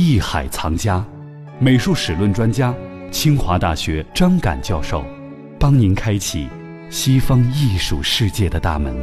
艺海藏家，美术史论专家，清华大学张敢教授，帮您开启西方艺术世界的大门。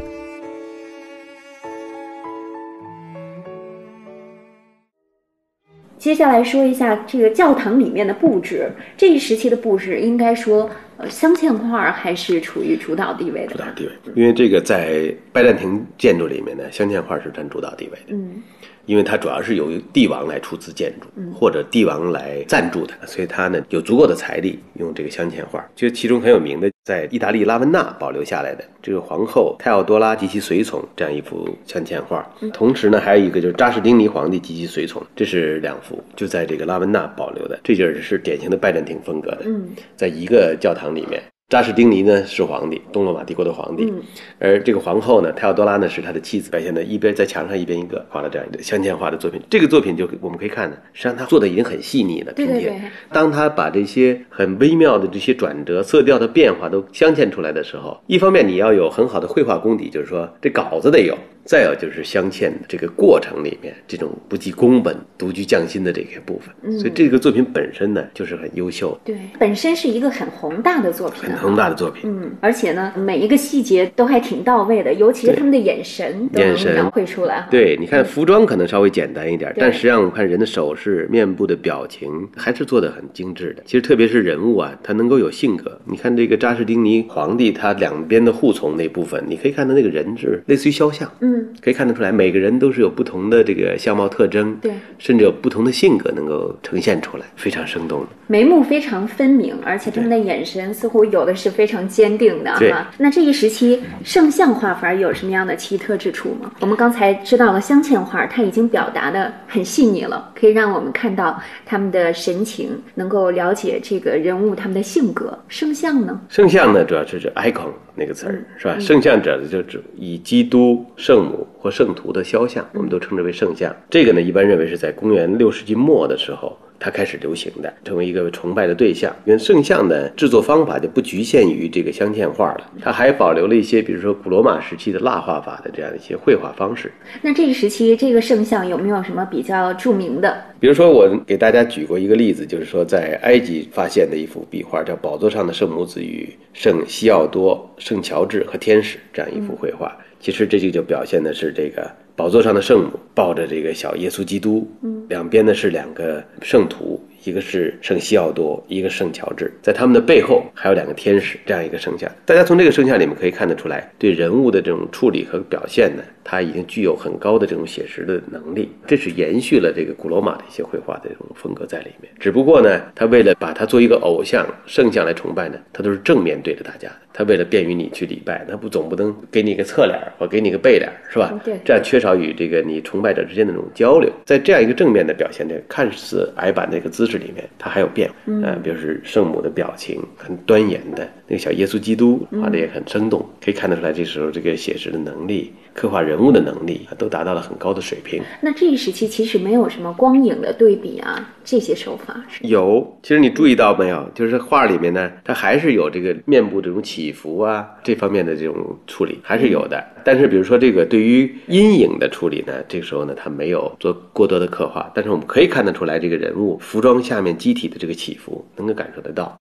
接下来说一下这个教堂里面的布置，这一时期的布置应该说，呃，镶嵌画还是处于主导地位的？主导地位，因为这个在拜占庭建筑里面呢，镶嵌画是占主导地位的。嗯，因为它主要是由帝王来出资建筑，或者帝王来赞助的，所以它呢有足够的财力用这个镶嵌画。就其中很有名的，在意大利拉文纳保留下来的这个皇后泰奥多拉及其随从这样一幅镶嵌画，同时呢还有一个就是扎士丁尼皇帝及其随从，这是两幅就在这个拉文纳保留的，这就是典型的拜占庭风格的，嗯，在一个教堂里面。扎士丁尼呢是皇帝，东罗马帝国的皇帝，嗯而这个皇后呢，泰奥多拉呢是他的妻子，表现的一边在墙上一边一个画了这样一个镶嵌画的作品。这个作品就我们可以看呢，实际上他做的已经很细腻了，拼贴。对对对当他把这些很微妙的这些转折、色调的变化都镶嵌出来的时候，一方面你要有很好的绘画功底，就是说这稿子得有。再有就是镶嵌的这个过程里面，这种不计工本、独具匠心的这些部分，嗯所以这个作品本身呢就是很优秀、对，本身是一个很宏大的作品、宏大的作品。嗯，而且呢，每一个细节都还挺到位的，尤其是他们的眼神眼神描绘出来。，对，你看服装可能稍微简单一点，对但实际上我看人的手势、面部的表情还是做的很精致的。其实特别是人物啊，他能够有性格。你看这个扎士丁尼皇帝，他两边的护从那部分，你可以看到那个人是类似于肖像，嗯，可以看得出来，每个人都是有不同的这个相貌特征，对，甚至有不同的性格能够呈现出来，非常生动的。眉目非常分明，而且他们的眼神似乎有的是非常坚定的哈。那这一时期圣像画法有什么样的奇特之处吗？我们刚才知道了镶嵌画，它已经表达的很细腻了，可以让我们看到他们的神情，能够了解这个人物他们的性格。圣像呢？圣像呢，主要就是 icon 那个词儿，是吧？圣像者就指以基督、圣母或圣徒的肖像，我们都称之为圣像。这个呢，一般认为是在公元六世纪末的时候。它开始流行的，成为一个崇拜的对象。因为圣像的制作方法就不局限于这个镶嵌画了，它还保留了一些，比如说古罗马时期的蜡画法的这样一些绘画方式。那这个时期这个圣像有没有什么比较著名的？比如说，我给大家举过一个例子，就是说在埃及发现的一幅壁画，叫《宝座上的圣母子与圣西奥多、圣乔治和天使》这样一幅绘画。其实这就就表现的是这个宝座上的圣母抱着这个小耶稣基督，嗯两边呢是两个圣徒，一个是圣西奥多，一个圣乔治，在他们的背后还有两个天使，这样一个圣像。大家从这个圣像里面可以看得出来，对人物的这种处理和表现呢，它已经具有很高的这种写实的能力。这是延续了这个古罗马的一些绘画的这种风格在里面。只不过呢，他为了把它做一个偶像圣像来崇拜呢，他都是正面对着大家的。他为了便于你去礼拜，他不总不能给你一个侧脸或给你一个背脸，是吧？对这样缺少与这个你崇拜者之间的这种交流。在这样一个正面的表现，这个看似矮板的一个姿势里面，它还有变化。嗯、比如是圣母的表情很端严的，那个小耶稣基督画的也很生动，可以看得出来，这时候这个写实的能力、刻画人物的能力都达到了很高的水平。那这一时期其实没有什么光影的对比啊，这些手法是有，其实你注意到没有？就是画里面呢，它还是有这个面部这种起伏啊，这方面的这种处理还是有的。但是比如说这个对于阴影的处理呢，这个时候呢，它没有做过多的刻画，但是我们可以看得出来，这个人物服装下面机体的这个起伏，能够感受得到。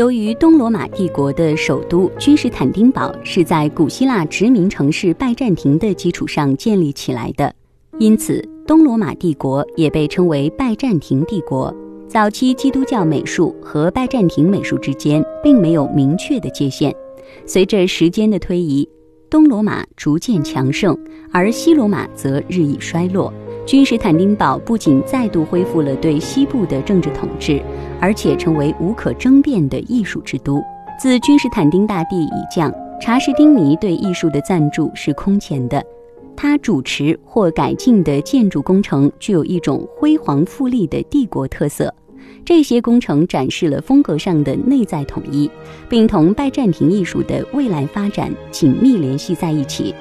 由于东罗马帝国的首都君士坦丁堡是在古希腊殖民城市拜占庭的基础上建立起来的，因此东罗马帝国也被称为拜占庭帝国。早期基督教美术和拜占庭美术之间并没有明确的界限。随着时间的推移，东罗马逐渐强盛，而西罗马则日益衰落。君士坦丁堡不仅再度恢复了对西部的政治统治，而且成为无可争辩的艺术之都。自君士坦丁大帝以降，查士丁尼对艺术的赞助是空前的。他主持或改进的建筑工程具有一种辉煌富丽的帝国特色。这些工程展示了风格上的内在统一，并同拜占庭艺术的未来发展紧密联系在一起。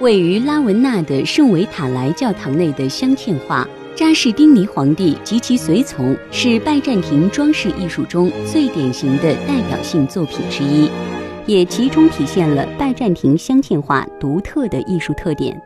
位于拉文纳的圣维塔莱教堂内的镶嵌画《扎士丁尼皇帝及其随从》是拜占庭装饰艺术中最典型的代表性作品之一，也集中体现了拜占庭镶嵌画独特的艺术特点。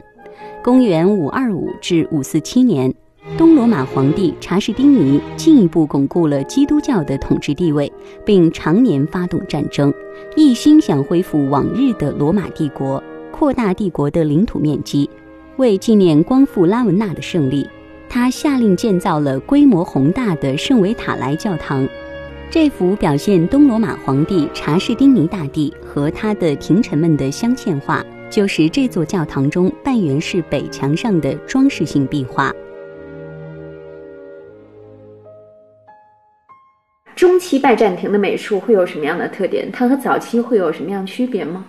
公元五二五至五四七年，东罗马皇帝查士丁尼进一步巩固了基督教的统治地位，并常年发动战争，一心想恢复往日的罗马帝国，扩大帝国的领土面积。为纪念光复拉文纳的胜利，他下令建造了规模宏大的圣维塔莱教堂。这幅表现东罗马皇帝查士丁尼大帝和他的廷臣们的镶嵌画。就是这座教堂中半圆式北墙上的装饰性壁画。中期拜占庭的美术会有什么样的特点？它和早期会有什么样区别吗？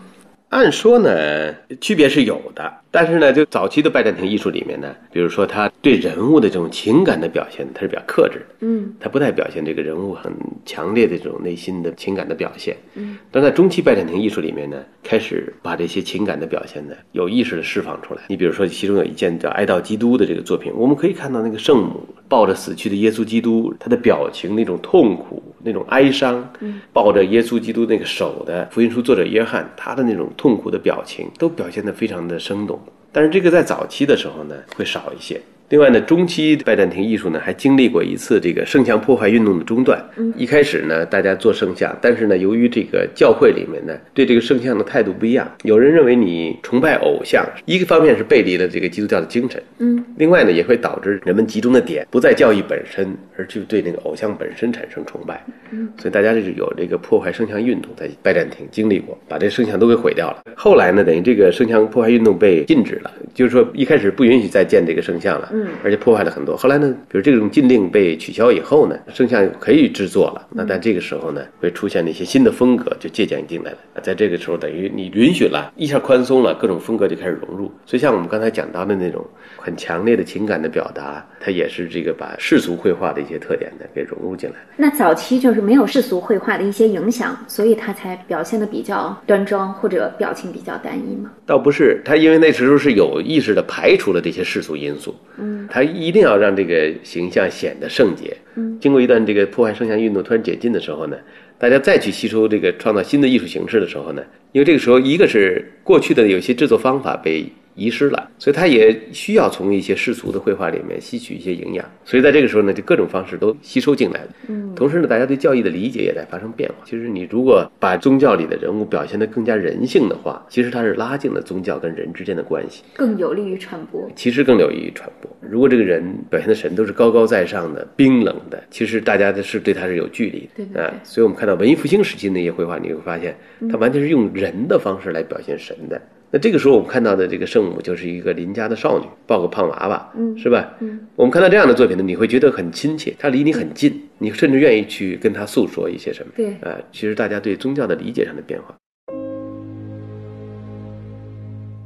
按说呢，区别是有的，但是呢，就早期的拜占庭艺术里面呢，比如说他对人物的这种情感的表现，他是比较克制的，嗯，他不太表现这个人物很强烈的这种内心的情感的表现，嗯，但在中期拜占庭艺术里面呢，开始把这些情感的表现呢，有意识的释放出来。你比如说，其中有一件叫《哀悼基督》的这个作品，我们可以看到那个圣母抱着死去的耶稣基督，他的表情那种痛苦。那种哀伤，抱着耶稣基督那个手的福音书作者约翰，他的那种痛苦的表情，都表现得非常的生动。但是这个在早期的时候呢，会少一些。另外呢，中期拜占庭艺术呢还经历过一次这个圣像破坏运动的中断。嗯一开始呢，大家做圣像，但是呢，由于这个教会里面呢对这个圣像的态度不一样，有人认为你崇拜偶像，一个方面是背离了这个基督教的精神，嗯，另外呢也会导致人们集中的点不在教义本身，而去对那个偶像本身产生崇拜。嗯，所以大家就是有这个破坏圣像运动，在拜占庭经历过，把这圣像都给毁掉了。后来呢，等于这个圣像破坏运动被禁止了，就是说一开始不允许再建这个圣像了。嗯，而且破坏了很多。后来呢，比如这种禁令被取消以后呢，剩下可以制作了。那但这个时候呢，会出现了一些新的风格，就借鉴进来了。在这个时候，等于你允许了，一下宽松了，各种风格就开始融入。所以像我们刚才讲到的那种很强烈的情感的表达，它也是这个把世俗绘画的一些特点呢给融入进来了。那早期就是没有世俗绘画的一些影响，所以它才表现的比较端庄，或者表情比较单一吗？倒不是，他因为那时候是有意识的排除了这些世俗因素。嗯，他一定要让这个形象显得圣洁。嗯，经过一段这个破坏圣像运动突然解禁的时候呢，大家再去吸收这个创造新的艺术形式的时候呢，因为这个时候一个是过去的有些制作方法被遗失了，所以他也需要从一些世俗的绘画里面吸取一些营养。所以在这个时候呢，就各种方式都吸收进来了。嗯，同时呢，大家对教义的理解也在发生变化。其实你如果把宗教里的人物表现得更加人性的话，其实它是拉近了宗教跟人之间的关系。更有利于传播。其实更有利于传播。如果这个人表现的神都是高高在上的、冰冷的，其实大家的是对他是有距离的。对对对啊，所以我们看到文艺复兴时期那些绘画，你会发现，他完全是用人的方式来表现神的。那这个时候我们看到的这个圣母就是一个邻家的少女，抱个胖娃娃，嗯是吧？嗯，我们看到这样的作品呢，你会觉得很亲切，它离你很近，你甚至愿意去跟她诉说一些什么。对啊，其实大家对宗教的理解上的变化。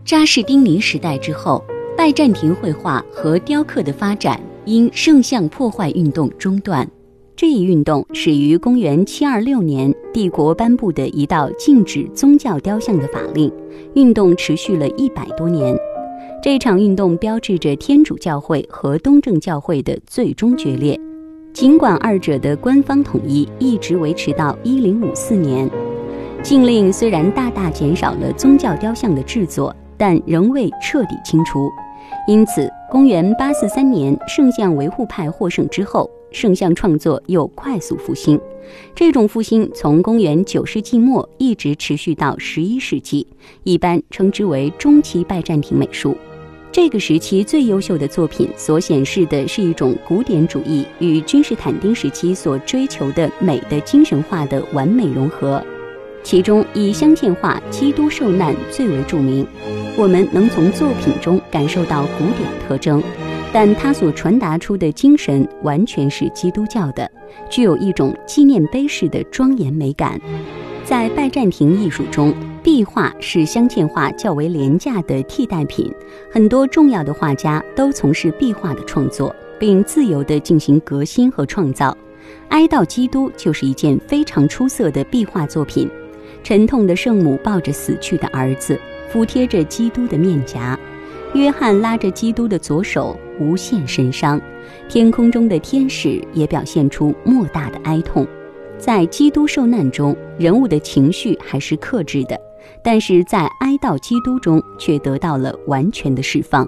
扎士丁尼时代之后，拜占庭绘画和雕刻的发展因圣像破坏运动中断。这一运动始于公元726年，帝国颁布的一道禁止宗教雕像的法令。运动持续了一百多年。这场运动标志着天主教会和东正教会的最终决裂。尽管二者的官方统一一直维持到1054年，禁令虽然大大减少了宗教雕像的制作，但仍未彻底清除。因此，公元843年，圣像维护派获胜之后，圣像创作又快速复兴。这种复兴从公元9世纪末一直持续到11世纪，一般称之为中期拜占庭美术。这个时期最优秀的作品所显示的是一种古典主义与君士坦丁时期所追求的美的精神化的完美融合。其中以镶嵌画《基督受难》最为著名。我们能从作品中感受到古典特征，但它所传达出的精神完全是基督教的，具有一种纪念碑式的庄严美感。在拜占庭艺术中，壁画是镶嵌画较为廉价的替代品。很多重要的画家都从事壁画的创作，并自由地进行革新和创造。哀悼基督就是一件非常出色的壁画作品。沉痛的圣母抱着死去的儿子，抚贴着基督的面颊；约翰拉着基督的左手，无限神伤。天空中的天使也表现出莫大的哀痛。在基督受难中，人物的情绪还是克制的，但是在哀悼基督中却得到了完全的释放。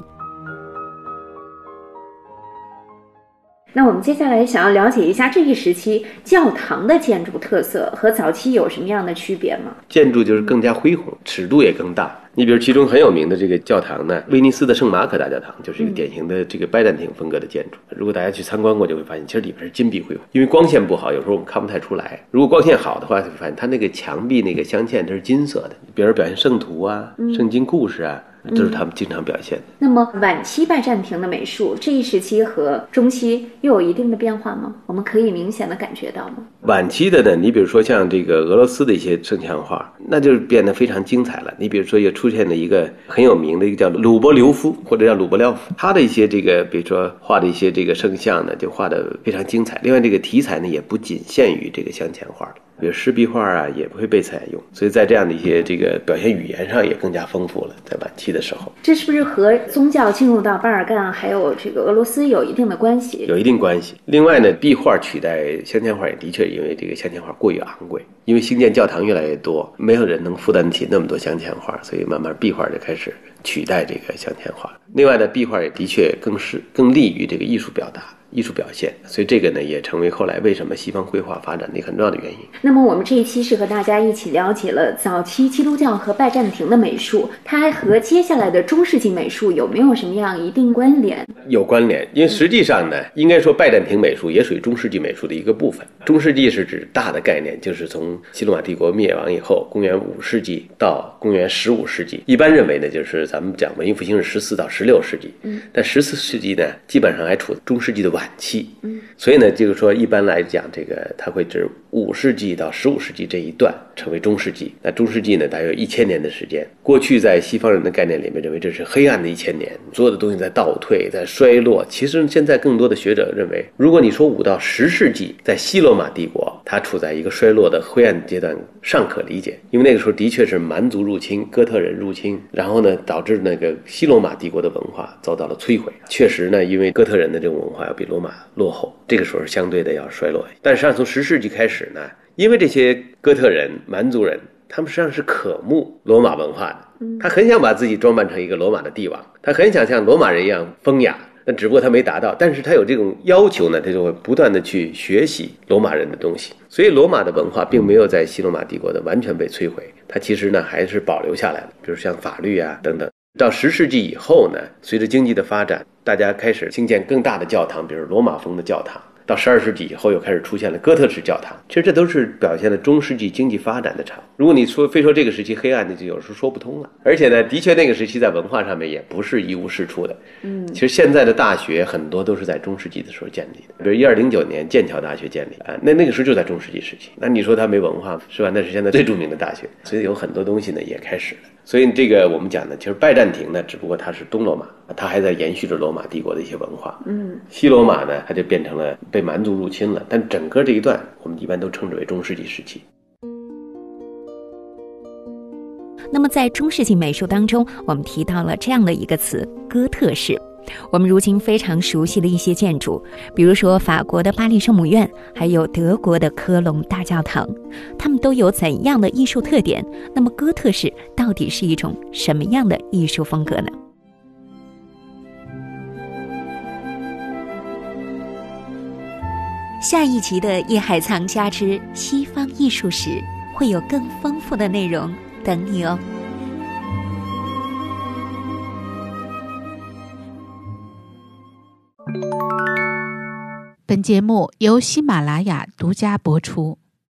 那我们接下来想要了解一下这一时期教堂的建筑特色和早期有什么样的区别吗？建筑就是更加恢宏，尺度也更大。你比如其中很有名的这个教堂呢，威尼斯的圣马可大教堂就是一个典型的这个拜占庭风格的建筑。如果大家去参观过，就会发现其实里边是金碧辉煌，因为光线不好，有时候我们看不太出来。如果光线好的话，就会发现它那个墙壁那个镶嵌它是金色的，比如表现圣徒啊、圣经故事啊。这是他们经常表现的。那么晚期拜占庭的美术这一时期和中期又有一定的变化吗？我们可以明显的感觉到吗？晚期的呢，你比如说像这个俄罗斯的一些圣像画，那就是变得非常精彩了。你比如说又出现了一个很有名的一个叫鲁伯留夫或者叫鲁伯廖夫，他的一些这个比如说画的一些这个圣像呢，就画的非常精彩。另外这个题材呢，也不仅限于这个镶嵌画比如湿壁画啊，也不会被采用，所以在这样的一些这个表现语言上也更加丰富了。在晚期的时候，这是不是和宗教进入到巴尔干还有这个俄罗斯有一定的关系？有一定关系。另外呢，壁画取代镶嵌画也的确因为这个镶嵌画过于昂贵，因为兴建教堂越来越多，没有人能负担得起那么多镶嵌画，所以慢慢壁画就开始取代这个镶嵌画。另外呢，壁画也的确更是更利于这个艺术表达。艺术表现，所以这个呢也成为后来为什么西方绘画发展的一个很重要的原因。那么我们这一期是和大家一起了解了早期基督教和拜占庭的美术，它还和接下来的中世纪美术有没有什么样一定关联？有关联，因为实际上呢，应该说拜占庭美术也属于中世纪美术的一个部分。中世纪是指大的概念，就是从西罗马帝国灭亡以后，公元五世纪到公元十五世纪。一般认为呢，就是咱们讲文艺复兴是十四到十六世纪，嗯，但十四世纪呢，基本上还处中世纪的晚。晚期，嗯，所以呢，就是说，一般来讲，这个它会指五世纪到十五世纪这一段成为中世纪。那中世纪呢，大约一千年的时间。过去在西方人的概念里面，认为这是黑暗的一千年，所有的东西在倒退，在衰落。其实现在更多的学者认为，如果你说五到十世纪在西罗马帝国，它处在一个衰落的灰暗阶段，尚可理解，因为那个时候的确是蛮族入侵、哥特人入侵，然后呢，导致那个西罗马帝国的文化遭到了摧毁。确实呢，因为哥特人的这种文化要比罗马落后，这个时候相对的要衰落。但实际上从十世纪开始呢，因为这些哥特人、蛮族人，他们实际上是渴慕罗马文化的，他很想把自己装扮成一个罗马的帝王，他很想像罗马人一样风雅。那只不过他没达到，但是他有这种要求呢，他就会不断的去学习罗马人的东西。所以罗马的文化并没有在西罗马帝国的完全被摧毁，它其实呢还是保留下来了，比如像法律啊等等。到十世纪以后呢，随着经济的发展，大家开始兴建更大的教堂，比如罗马风的教堂。到十二世纪以后，又开始出现了哥特式教堂。其实这都是表现了中世纪经济发展的产物。如果你说非说这个时期黑暗，那就有时候说不通了。而且呢，的确那个时期在文化上面也不是一无是处的。嗯，其实现在的大学很多都是在中世纪的时候建立的，比如一二零九年剑桥大学建立啊，那那个时候就在中世纪时期。那你说它没文化是吧？那是现在最著名的大学，所以有很多东西呢也开始了。所以这个我们讲呢，其实拜占庭呢，只不过它是东罗马，它还在延续着罗马帝国的一些文化。嗯，西罗马呢，它就变成了被蛮族入侵了。但整个这一段，我们一般都称之为中世纪时期。那么在中世纪美术当中，我们提到了这样的一个词——哥特式。我们如今非常熟悉的一些建筑，比如说法国的巴黎圣母院，还有德国的科隆大教堂，它们都有怎样的艺术特点？那么哥特式到底是一种什么样的艺术风格呢？下一集的《夜海藏家之西方艺术史》会有更丰富的内容等你哦。本节目由喜马拉雅独家播出。